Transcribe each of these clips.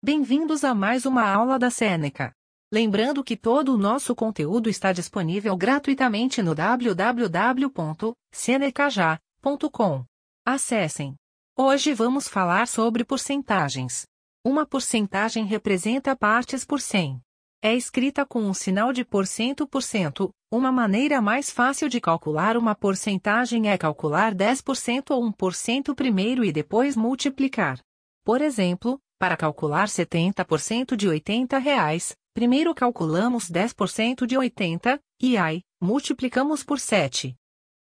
Bem-vindos a mais uma aula da Seneca. Lembrando que todo o nosso conteúdo está disponível gratuitamente no www.senecaja.com. Acessem. Hoje vamos falar sobre porcentagens. Uma porcentagem representa partes por cem. É escrita com um sinal de porcento por cento. Uma maneira mais fácil de calcular uma porcentagem é calcular 10% ou 1% primeiro e depois multiplicar. Por exemplo, para calcular 70% de 80 reais, primeiro calculamos 10% de 80, e aí, multiplicamos por 7.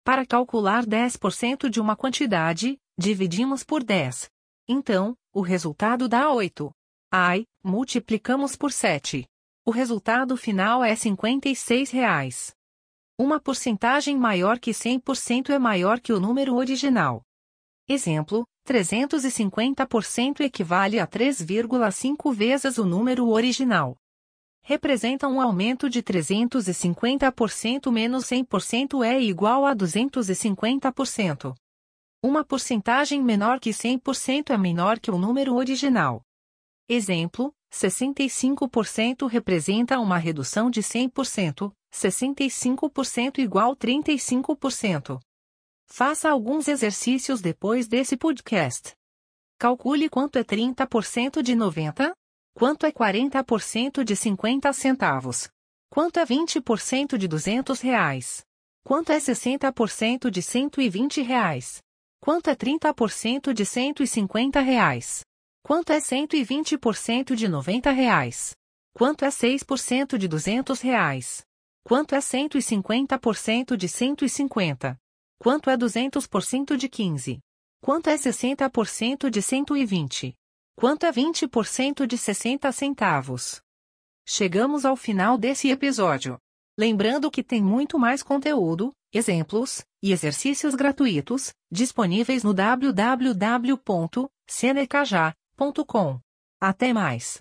Para calcular 10% de uma quantidade, dividimos por 10. Então, o resultado dá 8. Ai, multiplicamos por 7. O resultado final é 56 reais. Uma porcentagem maior que 100% é maior que o número original. Exemplo, 350% equivale a 3,5 vezes o número original. Representa um aumento de 350% menos 100% é igual a 250%. Uma porcentagem menor que 100% é menor que o número original. Exemplo, 65% representa uma redução de 100%, 65% igual 35%. Faça alguns exercícios depois desse podcast. Calcule quanto é 30% de 90? Quanto é 40% de 50 centavos? Quanto é 20% de 200 reais? Quanto é 60% de 120 reais? Quanto é 30% de 150 reais? Quanto é 120% de 90 reais? Quanto é 6% de 200 reais? Quanto é 150% de 150? Quanto é 200% de 15? Quanto é 60% de 120? Quanto é 20% de 60 centavos? Chegamos ao final desse episódio. Lembrando que tem muito mais conteúdo, exemplos e exercícios gratuitos disponíveis no www.senecaja.com. Até mais!